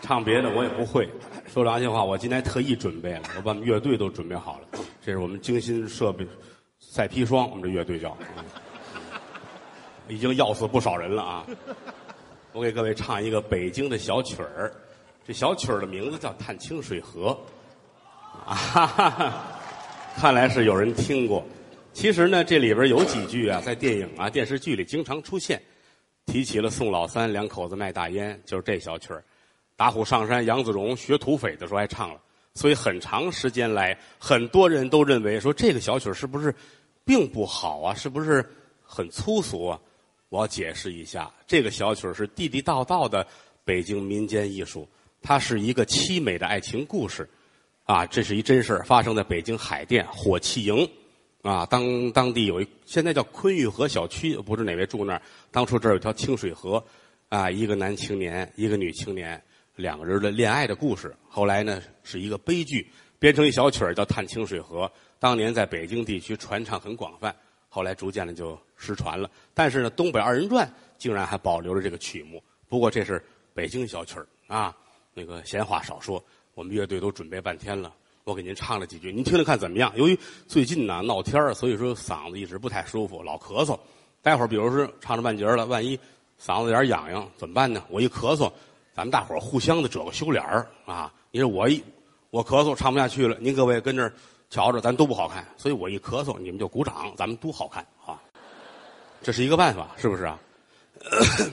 唱别的我也不会。说良心话，我今天特意准备了，我把我们乐队都准备好了。这是我们精心设备，赛砒霜，我们这乐队叫，已经要死不少人了啊！我给各位唱一个北京的小曲儿，这小曲儿的名字叫《探清水河》啊哈哈哈，看来是有人听过。其实呢，这里边有几句啊，在电影啊、电视剧里经常出现，提起了宋老三两口子卖大烟，就是这小曲儿。打虎上山，杨子荣学土匪的时候还唱了，所以很长时间来，很多人都认为说这个小曲儿是不是并不好啊？是不是很粗俗啊？我要解释一下，这个小曲儿是地地道道的北京民间艺术，它是一个凄美的爱情故事，啊，这是一真事，发生在北京海淀火器营，啊，当当地有一现在叫昆玉河小区，不知哪位住那儿，当初这儿有条清水河，啊，一个男青年，一个女青年。两个人的恋爱的故事，后来呢是一个悲剧，编成一小曲儿叫《探清水河》。当年在北京地区传唱很广泛，后来逐渐的就失传了。但是呢，东北二人转竟然还保留着这个曲目。不过这是北京小曲儿啊。那个闲话少说，我们乐队都准备半天了，我给您唱了几句，您听听看怎么样？由于最近呢闹天儿，所以说嗓子一直不太舒服，老咳嗽。待会儿比如说唱着半截了，万一嗓子有点痒痒怎么办呢？我一咳嗽。咱们大伙儿互相的遮个羞脸儿啊！你说我一我咳嗽唱不下去了，您各位跟这儿瞧着，咱都不好看。所以我一咳嗽，你们就鼓掌，咱们都好看啊！这是一个办法，是不是啊？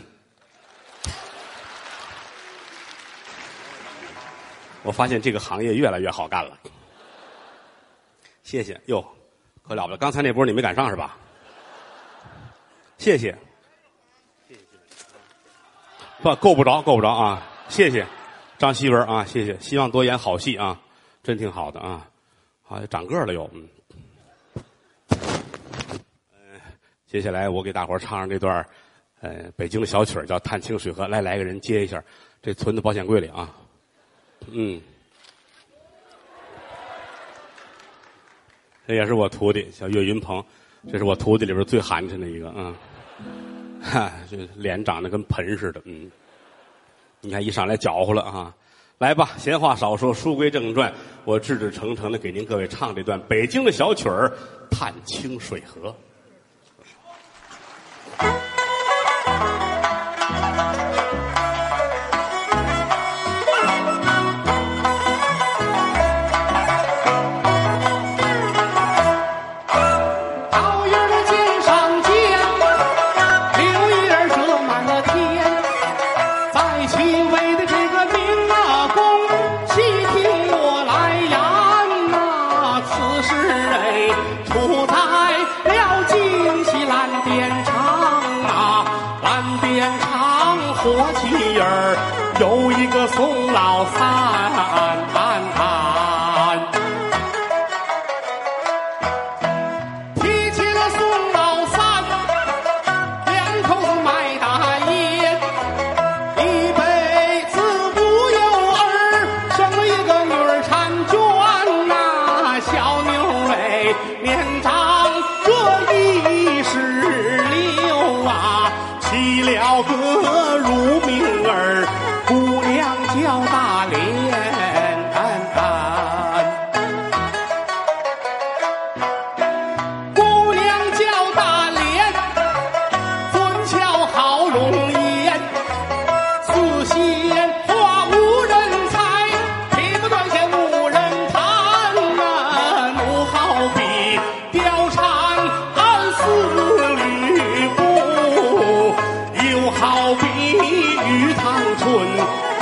我发现这个行业越来越好干了。谢谢哟，可了不得！刚才那波你没赶上是吧？谢谢。不够不着，够不着啊！谢谢张希文啊，谢谢，希望多演好戏啊，真挺好的啊，好像长个了又嗯。接下来我给大伙唱上这段呃，北京的小曲叫《探清水河》，来来个人接一下，这存在保险柜里啊，嗯，这也是我徒弟小岳云鹏，这是我徒弟里边最寒碜的一个啊。哈，这脸长得跟盆似的，嗯，你看一上来搅和了啊！来吧，闲话少说，书归正传，我志志诚诚的给您各位唱这段北京的小曲儿《探清水河》。我妻儿有一个宋老三。老哥如名儿姑娘叫大莲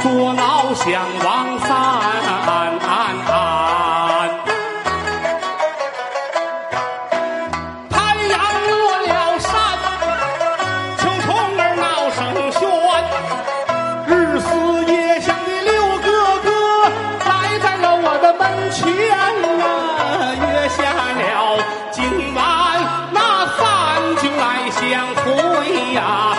坐牢想王三，太阳落了山，秋虫儿闹声喧。日思夜想的六哥哥来在了我的门前啊，约下了今晚那饭局来相会呀。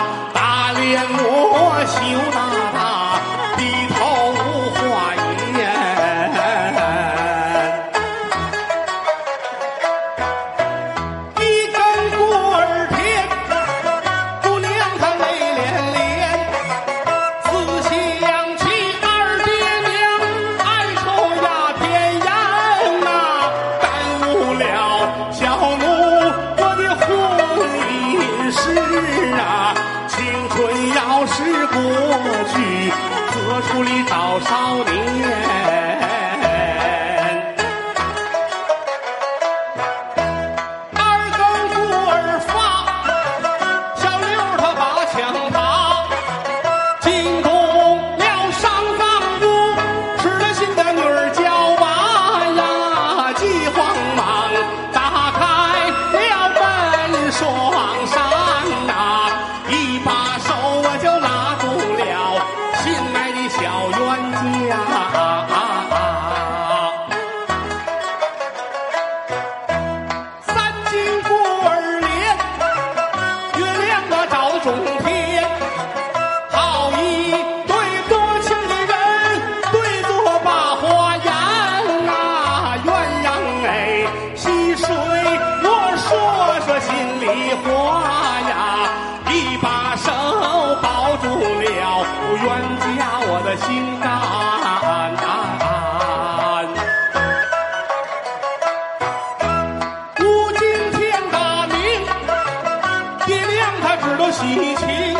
一起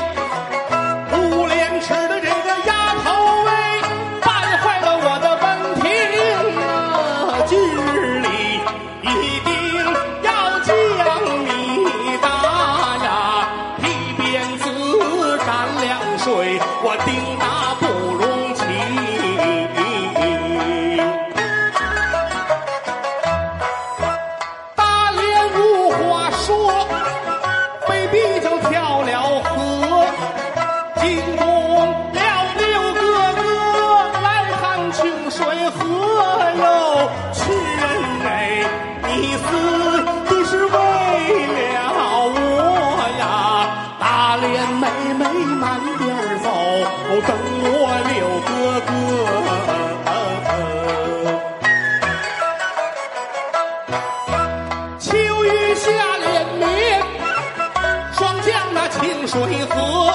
水河。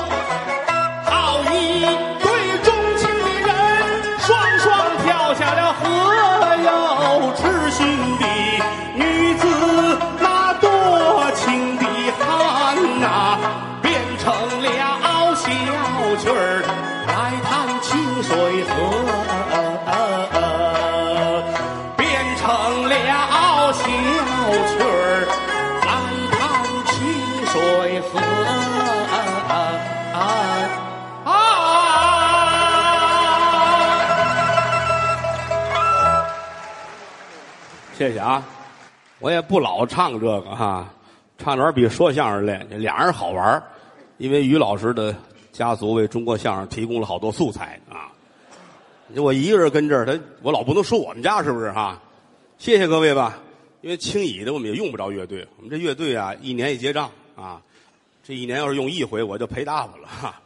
好一对钟情的人，双双跳下了河哟。痴心的女子，那多情的汉呐、变成了小曲儿来弹清水河。谢谢啊，我也不老唱这个哈，唱这玩意儿比说相声累，俩人好玩因为于老师的家族为中国相声提供了好多素材啊。我一个人跟这儿，他我老不能说我们家是不是哈？谢谢各位吧，因为轻易的我们也用不着乐队，我们这乐队啊，一年一结账啊，这一年要是用一回，我就赔大发了哈。